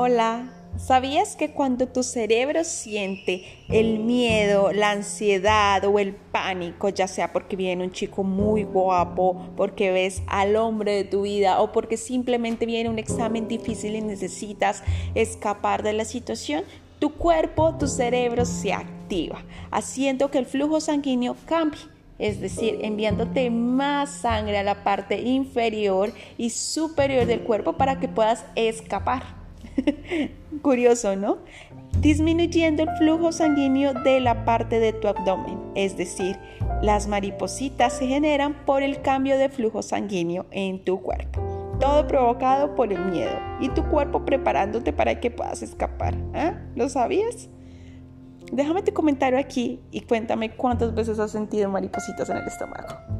Hola, ¿sabías que cuando tu cerebro siente el miedo, la ansiedad o el pánico, ya sea porque viene un chico muy guapo, porque ves al hombre de tu vida o porque simplemente viene un examen difícil y necesitas escapar de la situación, tu cuerpo, tu cerebro se activa, haciendo que el flujo sanguíneo cambie? es decir, enviándote más sangre a la parte inferior y superior del cuerpo para que puedas escapar. Curioso, ¿no? Disminuyendo el flujo sanguíneo de la parte de tu abdomen, es decir, las maripositas se generan por el cambio de flujo sanguíneo en tu cuerpo. Todo provocado por el miedo y tu cuerpo preparándote para que puedas escapar. ¿Ah? ¿Lo sabías? Déjame tu comentario aquí y cuéntame cuántas veces has sentido maripositas en el estómago.